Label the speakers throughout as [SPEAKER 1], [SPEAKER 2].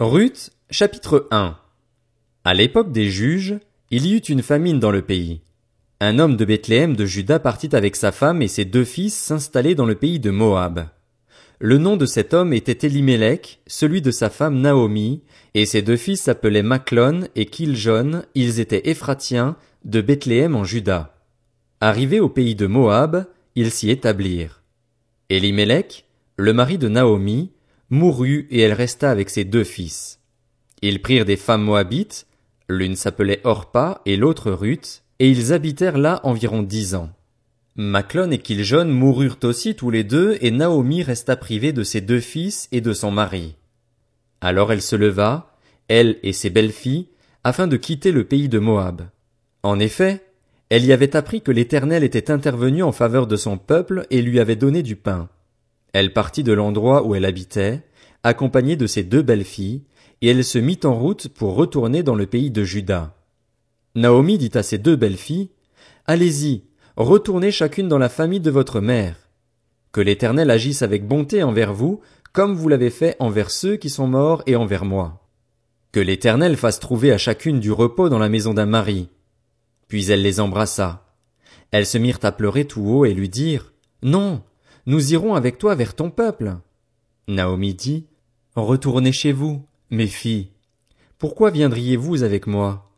[SPEAKER 1] Ruth, chapitre 1 À l'époque des juges, il y eut une famine dans le pays. Un homme de Bethléem de Juda partit avec sa femme et ses deux fils s'installer dans le pays de Moab. Le nom de cet homme était Elimelech, celui de sa femme Naomi, et ses deux fils s'appelaient Maclon et Kiljon, ils étaient Ephratiens, de Bethléem en Juda. Arrivés au pays de Moab, ils s'y établirent. Elimelech, le mari de Naomi, mourut et elle resta avec ses deux fils. Ils prirent des femmes moabites, l'une s'appelait Orpa et l'autre Ruth, et ils habitèrent là environ dix ans. Maclon et Kiljon moururent aussi tous les deux, et Naomi resta privée de ses deux fils et de son mari. Alors elle se leva, elle et ses belles-filles, afin de quitter le pays de Moab. En effet, elle y avait appris que l'Éternel était intervenu en faveur de son peuple et lui avait donné du pain. Elle partit de l'endroit où elle habitait, accompagnée de ses deux belles-filles, et elle se mit en route pour retourner dans le pays de Juda. Naomi dit à ses deux belles-filles, Allez-y, retournez chacune dans la famille de votre mère. Que l'Éternel agisse avec bonté envers vous, comme vous l'avez fait envers ceux qui sont morts et envers moi. Que l'Éternel fasse trouver à chacune du repos dans la maison d'un mari. Puis elle les embrassa. Elles se mirent à pleurer tout haut et lui dirent, Non, nous irons avec toi vers ton peuple. Naomi dit, Retournez chez vous, mes filles. Pourquoi viendriez-vous avec moi?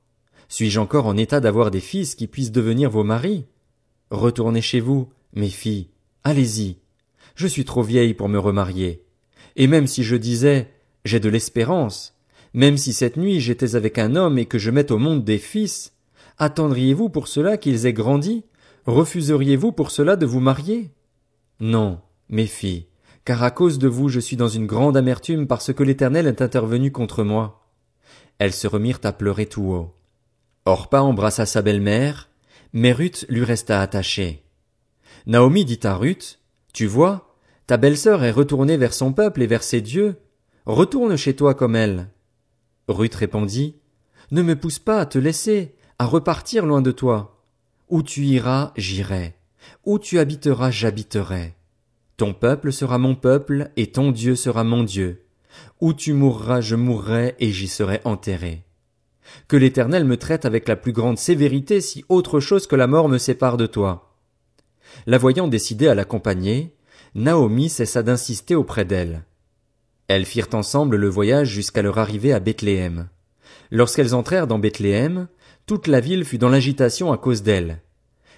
[SPEAKER 1] Suis-je encore en état d'avoir des fils qui puissent devenir vos maris? Retournez chez vous, mes filles. Allez-y. Je suis trop vieille pour me remarier. Et même si je disais, j'ai de l'espérance, même si cette nuit j'étais avec un homme et que je mette au monde des fils, attendriez-vous pour cela qu'ils aient grandi? Refuseriez-vous pour cela de vous marier? Non, mes filles, car à cause de vous je suis dans une grande amertume parce que l'Éternel est intervenu contre moi. Elles se remirent à pleurer tout haut. Orpa embrassa sa belle-mère, mais Ruth lui resta attachée. Naomi dit à Ruth, Tu vois, ta belle-sœur est retournée vers son peuple et vers ses dieux. Retourne chez toi comme elle. Ruth répondit, Ne me pousse pas à te laisser, à repartir loin de toi. Où tu iras, j'irai. Où tu habiteras, j'habiterai. Ton peuple sera mon peuple, et ton Dieu sera mon Dieu. Où tu mourras, je mourrai, et j'y serai enterré. Que l'Éternel me traite avec la plus grande sévérité si autre chose que la mort me sépare de toi. La voyant décidée à l'accompagner, Naomi cessa d'insister auprès d'elle. Elles firent ensemble le voyage jusqu'à leur arrivée à Bethléem. Lorsqu'elles entrèrent dans Bethléem, toute la ville fut dans l'agitation à cause d'elles.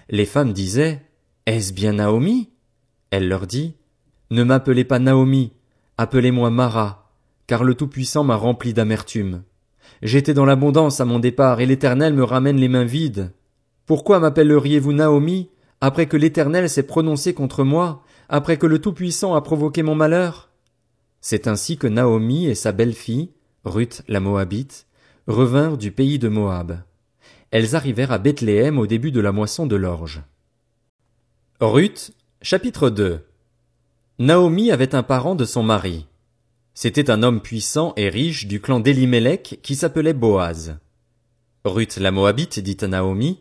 [SPEAKER 1] Les femmes disaient, est-ce bien Naomi? Elle leur dit, Ne m'appelez pas Naomi, appelez-moi Mara, car le Tout-Puissant m'a rempli d'amertume. J'étais dans l'abondance à mon départ, et l'Éternel me ramène les mains vides. Pourquoi m'appelleriez-vous Naomi, après que l'Éternel s'est prononcé contre moi, après que le Tout-Puissant a provoqué mon malheur? C'est ainsi que Naomi et sa belle-fille, Ruth la Moabite, revinrent du pays de Moab. Elles arrivèrent à Bethléem au début de la moisson de l'orge. Ruth, chapitre 2 Naomi avait un parent de son mari. C'était un homme puissant et riche du clan d'Elimelech qui s'appelait Boaz. Ruth la Moabite dit à Naomi,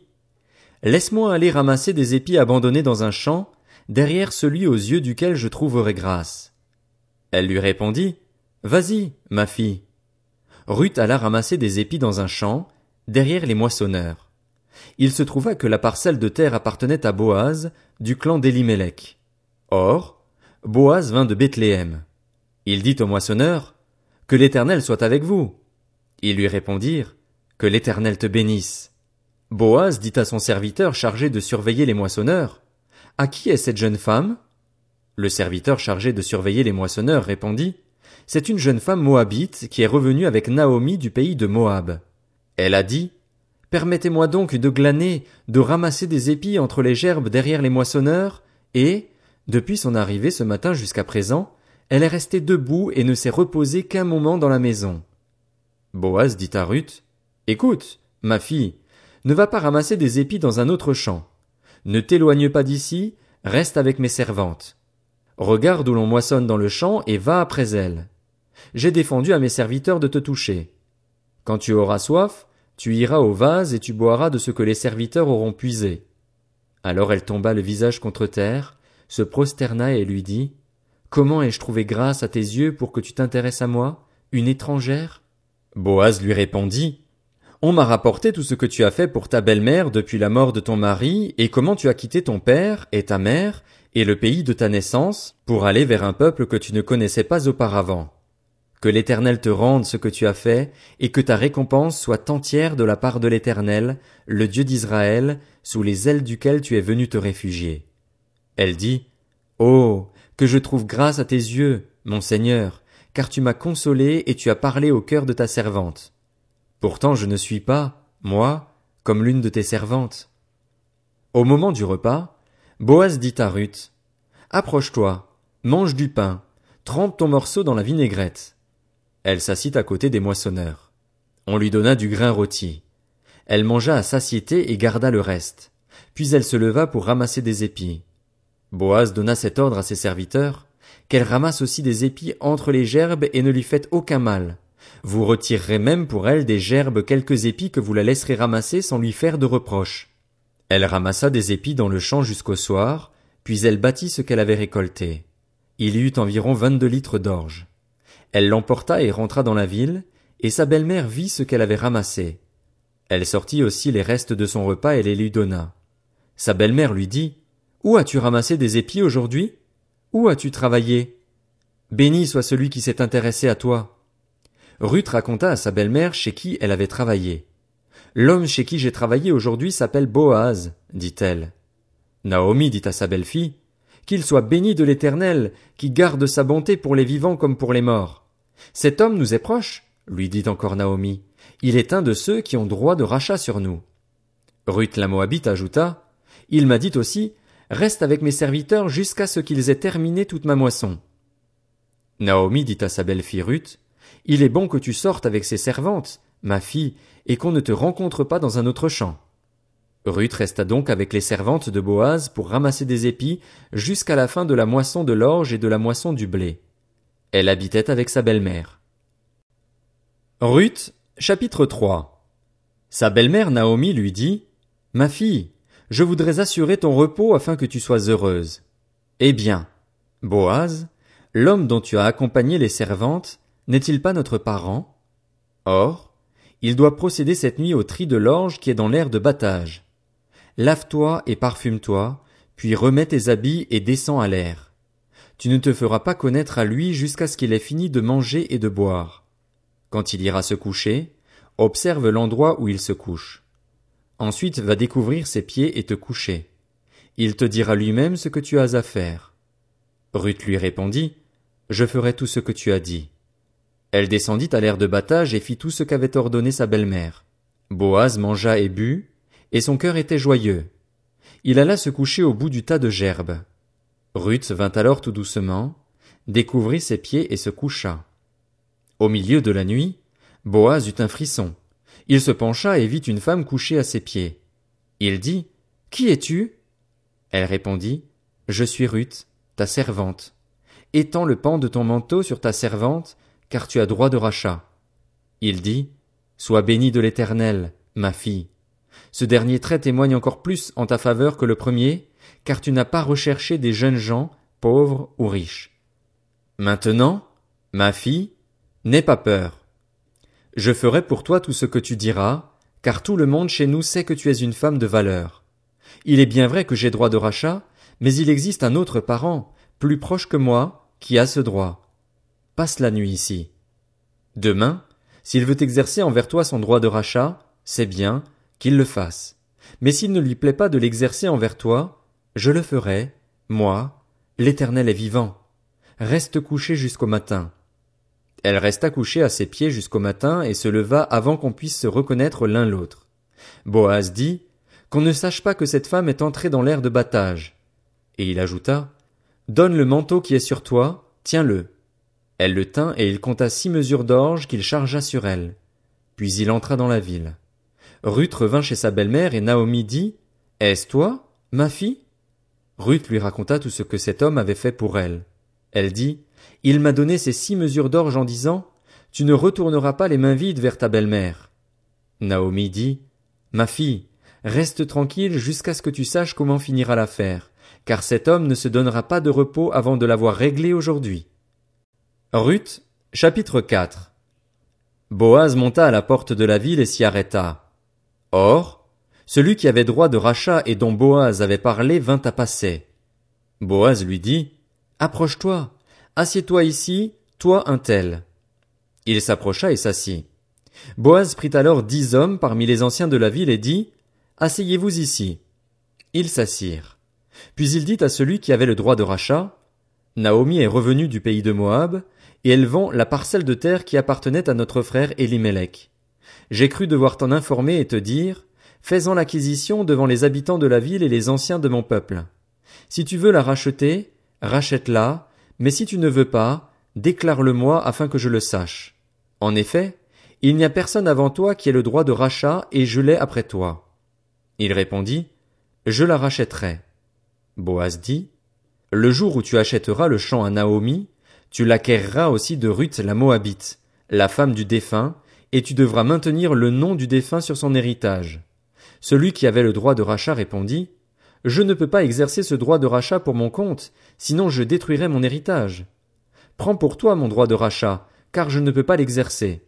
[SPEAKER 1] Laisse-moi aller ramasser des épis abandonnés dans un champ, derrière celui aux yeux duquel je trouverai grâce. Elle lui répondit, Vas-y, ma fille. Ruth alla ramasser des épis dans un champ, derrière les moissonneurs il se trouva que la parcelle de terre appartenait à Boaz, du clan d'Elimelech. Or, Boaz vint de Bethléem. Il dit au moissonneur, Que l'Éternel soit avec vous. Ils lui répondirent, Que l'Éternel te bénisse. Boaz dit à son serviteur chargé de surveiller les moissonneurs, À qui est cette jeune femme? Le serviteur chargé de surveiller les moissonneurs répondit, C'est une jeune femme moabite qui est revenue avec Naomi du pays de Moab. Elle a dit, Permettez-moi donc de glaner, de ramasser des épis entre les gerbes derrière les moissonneurs, et, depuis son arrivée ce matin jusqu'à présent, elle est restée debout et ne s'est reposée qu'un moment dans la maison. Boaz dit à Ruth, Écoute, ma fille, ne va pas ramasser des épis dans un autre champ. Ne t'éloigne pas d'ici, reste avec mes servantes. Regarde où l'on moissonne dans le champ et va après elles. J'ai défendu à mes serviteurs de te toucher. Quand tu auras soif, tu iras au vase et tu boiras de ce que les serviteurs auront puisé. Alors elle tomba le visage contre terre, se prosterna et lui dit, Comment ai-je trouvé grâce à tes yeux pour que tu t'intéresses à moi, une étrangère? Boaz lui répondit, On m'a rapporté tout ce que tu as fait pour ta belle-mère depuis la mort de ton mari, et comment tu as quitté ton père et ta mère, et le pays de ta naissance, pour aller vers un peuple que tu ne connaissais pas auparavant. Que l'Éternel te rende ce que tu as fait, et que ta récompense soit entière de la part de l'Éternel, le Dieu d'Israël, sous les ailes duquel tu es venu te réfugier. Elle dit, Oh, que je trouve grâce à tes yeux, mon Seigneur, car tu m'as consolé et tu as parlé au cœur de ta servante. Pourtant je ne suis pas, moi, comme l'une de tes servantes. Au moment du repas, Boaz dit à Ruth, Approche-toi, mange du pain, trempe ton morceau dans la vinaigrette. Elle s'assit à côté des moissonneurs. On lui donna du grain rôti. Elle mangea à satiété et garda le reste. Puis elle se leva pour ramasser des épis. Boaz donna cet ordre à ses serviteurs, qu'elle ramasse aussi des épis entre les gerbes et ne lui faites aucun mal. Vous retirerez même pour elle des gerbes quelques épis que vous la laisserez ramasser sans lui faire de reproches. Elle ramassa des épis dans le champ jusqu'au soir, puis elle bâtit ce qu'elle avait récolté. Il y eut environ vingt-deux litres d'orge. Elle l'emporta et rentra dans la ville, et sa belle-mère vit ce qu'elle avait ramassé. Elle sortit aussi les restes de son repas et les lui donna. Sa belle-mère lui dit, Où as-tu ramassé des épis aujourd'hui? Où as-tu travaillé? Béni soit celui qui s'est intéressé à toi. Ruth raconta à sa belle-mère chez qui elle avait travaillé. L'homme chez qui j'ai travaillé aujourd'hui s'appelle Boaz, dit-elle. Naomi dit à sa belle-fille, Qu'il soit béni de l'Éternel, qui garde sa bonté pour les vivants comme pour les morts. Cet homme nous est proche, lui dit encore Naomi. Il est un de ceux qui ont droit de rachat sur nous. Ruth la Moabite ajouta, Il m'a dit aussi, Reste avec mes serviteurs jusqu'à ce qu'ils aient terminé toute ma moisson. Naomi dit à sa belle-fille Ruth, Il est bon que tu sortes avec ses servantes, ma fille, et qu'on ne te rencontre pas dans un autre champ. Ruth resta donc avec les servantes de Boaz pour ramasser des épis jusqu'à la fin de la moisson de l'orge et de la moisson du blé. Elle habitait avec sa belle-mère. Ruth, chapitre 3 Sa belle-mère Naomi lui dit, Ma fille, je voudrais assurer ton repos afin que tu sois heureuse. Eh bien, Boaz, l'homme dont tu as accompagné les servantes, n'est-il pas notre parent? Or, il doit procéder cette nuit au tri de l'orge qui est dans l'air de battage. Lave-toi et parfume-toi, puis remets tes habits et descends à l'air. Tu ne te feras pas connaître à lui jusqu'à ce qu'il ait fini de manger et de boire. Quand il ira se coucher, observe l'endroit où il se couche. Ensuite va découvrir ses pieds et te coucher. Il te dira lui-même ce que tu as à faire. Ruth lui répondit, Je ferai tout ce que tu as dit. Elle descendit à l'air de battage et fit tout ce qu'avait ordonné sa belle-mère. Boaz mangea et but, et son cœur était joyeux. Il alla se coucher au bout du tas de gerbes. Ruth vint alors tout doucement, découvrit ses pieds et se coucha. Au milieu de la nuit, Boaz eut un frisson. Il se pencha et vit une femme couchée à ses pieds. Il dit, Qui es-tu? Elle répondit, Je suis Ruth, ta servante. Étends le pan de ton manteau sur ta servante, car tu as droit de rachat. Il dit, Sois béni de l'Éternel, ma fille. Ce dernier trait témoigne encore plus en ta faveur que le premier, car tu n'as pas recherché des jeunes gens, pauvres ou riches. Maintenant, ma fille, n'aie pas peur. Je ferai pour toi tout ce que tu diras, car tout le monde chez nous sait que tu es une femme de valeur. Il est bien vrai que j'ai droit de rachat, mais il existe un autre parent, plus proche que moi, qui a ce droit passe la nuit ici. Demain, s'il veut exercer envers toi son droit de rachat, c'est bien, qu'il le fasse. Mais s'il ne lui plaît pas de l'exercer envers toi, je le ferai, moi, l'Éternel est vivant. Reste couché jusqu'au matin. Elle resta couchée à ses pieds jusqu'au matin et se leva avant qu'on puisse se reconnaître l'un l'autre. Boaz dit, qu'on ne sache pas que cette femme est entrée dans l'air de battage. Et il ajouta, Donne le manteau qui est sur toi, tiens-le. Elle le tint et il compta six mesures d'orge qu'il chargea sur elle. Puis il entra dans la ville. Ruth revint chez sa belle-mère et Naomi dit, Est-ce toi, ma fille? Ruth lui raconta tout ce que cet homme avait fait pour elle. Elle dit, Il m'a donné ces six mesures d'orge en disant, Tu ne retourneras pas les mains vides vers ta belle-mère. Naomi dit, Ma fille, reste tranquille jusqu'à ce que tu saches comment finira l'affaire, car cet homme ne se donnera pas de repos avant de l'avoir réglé aujourd'hui. Ruth, chapitre 4 Boaz monta à la porte de la ville et s'y arrêta. Or, celui qui avait droit de rachat et dont Boaz avait parlé vint à passer. Boaz lui dit, Approche-toi, assieds-toi ici, toi un tel. Il s'approcha et s'assit. Boaz prit alors dix hommes parmi les anciens de la ville et dit, Asseyez-vous ici. Ils s'assirent. Puis il dit à celui qui avait le droit de rachat, Naomi est revenue du pays de Moab, et elle vend la parcelle de terre qui appartenait à notre frère Elimelech. J'ai cru devoir t'en informer et te dire, fais-en l'acquisition devant les habitants de la ville et les anciens de mon peuple. Si tu veux la racheter, rachète-la, mais si tu ne veux pas, déclare-le-moi afin que je le sache. En effet, il n'y a personne avant toi qui ait le droit de rachat et je l'ai après toi. Il répondit, Je la rachèterai. Boaz dit, Le jour où tu achèteras le champ à Naomi, tu l'acquerras aussi de Ruth la Moabite, la femme du défunt, et tu devras maintenir le nom du défunt sur son héritage. Celui qui avait le droit de rachat répondit, Je ne peux pas exercer ce droit de rachat pour mon compte, sinon je détruirais mon héritage. Prends pour toi mon droit de rachat, car je ne peux pas l'exercer.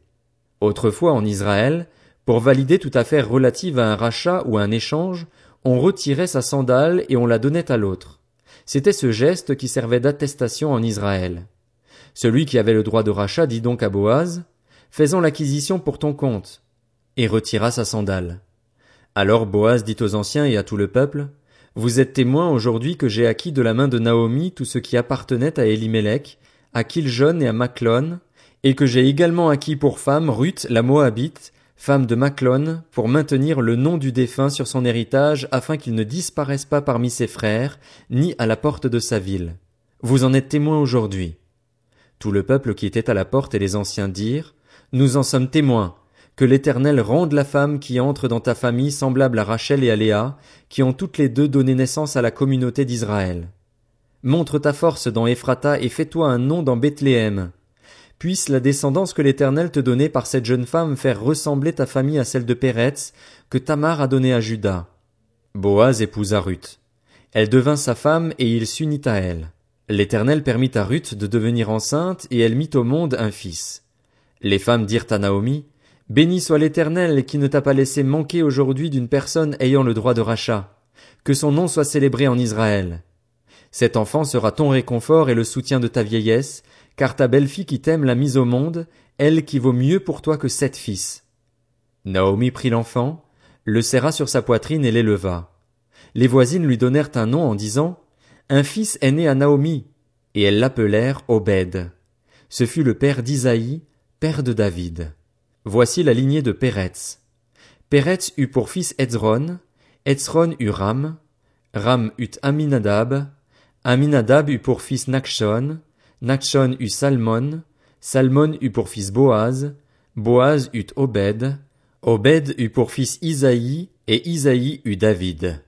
[SPEAKER 1] Autrefois en Israël, pour valider toute affaire relative à un rachat ou à un échange, on retirait sa sandale et on la donnait à l'autre. C'était ce geste qui servait d'attestation en Israël. Celui qui avait le droit de rachat dit donc à Boaz, Faisons l'acquisition pour ton compte, et retira sa sandale. Alors Boaz dit aux anciens et à tout le peuple, Vous êtes témoins aujourd'hui que j'ai acquis de la main de Naomi tout ce qui appartenait à Elimelech, à Kiljon et à Maclon, et que j'ai également acquis pour femme Ruth la Moabite, femme de Maclon, pour maintenir le nom du défunt sur son héritage afin qu'il ne disparaisse pas parmi ses frères, ni à la porte de sa ville. Vous en êtes témoins aujourd'hui. Tout le peuple qui était à la porte et les anciens dirent, Nous en sommes témoins, que l'Éternel rende la femme qui entre dans ta famille semblable à Rachel et à Léa, qui ont toutes les deux donné naissance à la communauté d'Israël. Montre ta force dans Ephrata et fais-toi un nom dans Bethléem. Puisse la descendance que l'Éternel te donnait par cette jeune femme faire ressembler ta famille à celle de Péretz, que Tamar a donnée à Judas. Boaz épousa Ruth. Elle devint sa femme et il s'unit à elle. L'Éternel permit à Ruth de devenir enceinte et elle mit au monde un fils. Les femmes dirent à Naomi, Béni soit l'Éternel qui ne t'a pas laissé manquer aujourd'hui d'une personne ayant le droit de rachat. Que son nom soit célébré en Israël. Cet enfant sera ton réconfort et le soutien de ta vieillesse, car ta belle-fille qui t'aime l'a mise au monde, elle qui vaut mieux pour toi que sept fils. Naomi prit l'enfant, le serra sur sa poitrine et l'éleva. Les voisines lui donnèrent un nom en disant, un fils est né à Naomi, et elles l'appelèrent Obed. Ce fut le père d'Isaïe, père de David. Voici la lignée de Péretz. Péretz eut pour fils Etzron, Etzron eut Ram, Ram eut Aminadab, Aminadab eut pour fils Nakshon, Nakshon eut Salmon, Salmon eut pour fils Boaz, Boaz eut Obed, Obed eut pour fils Isaïe, et Isaïe eut David.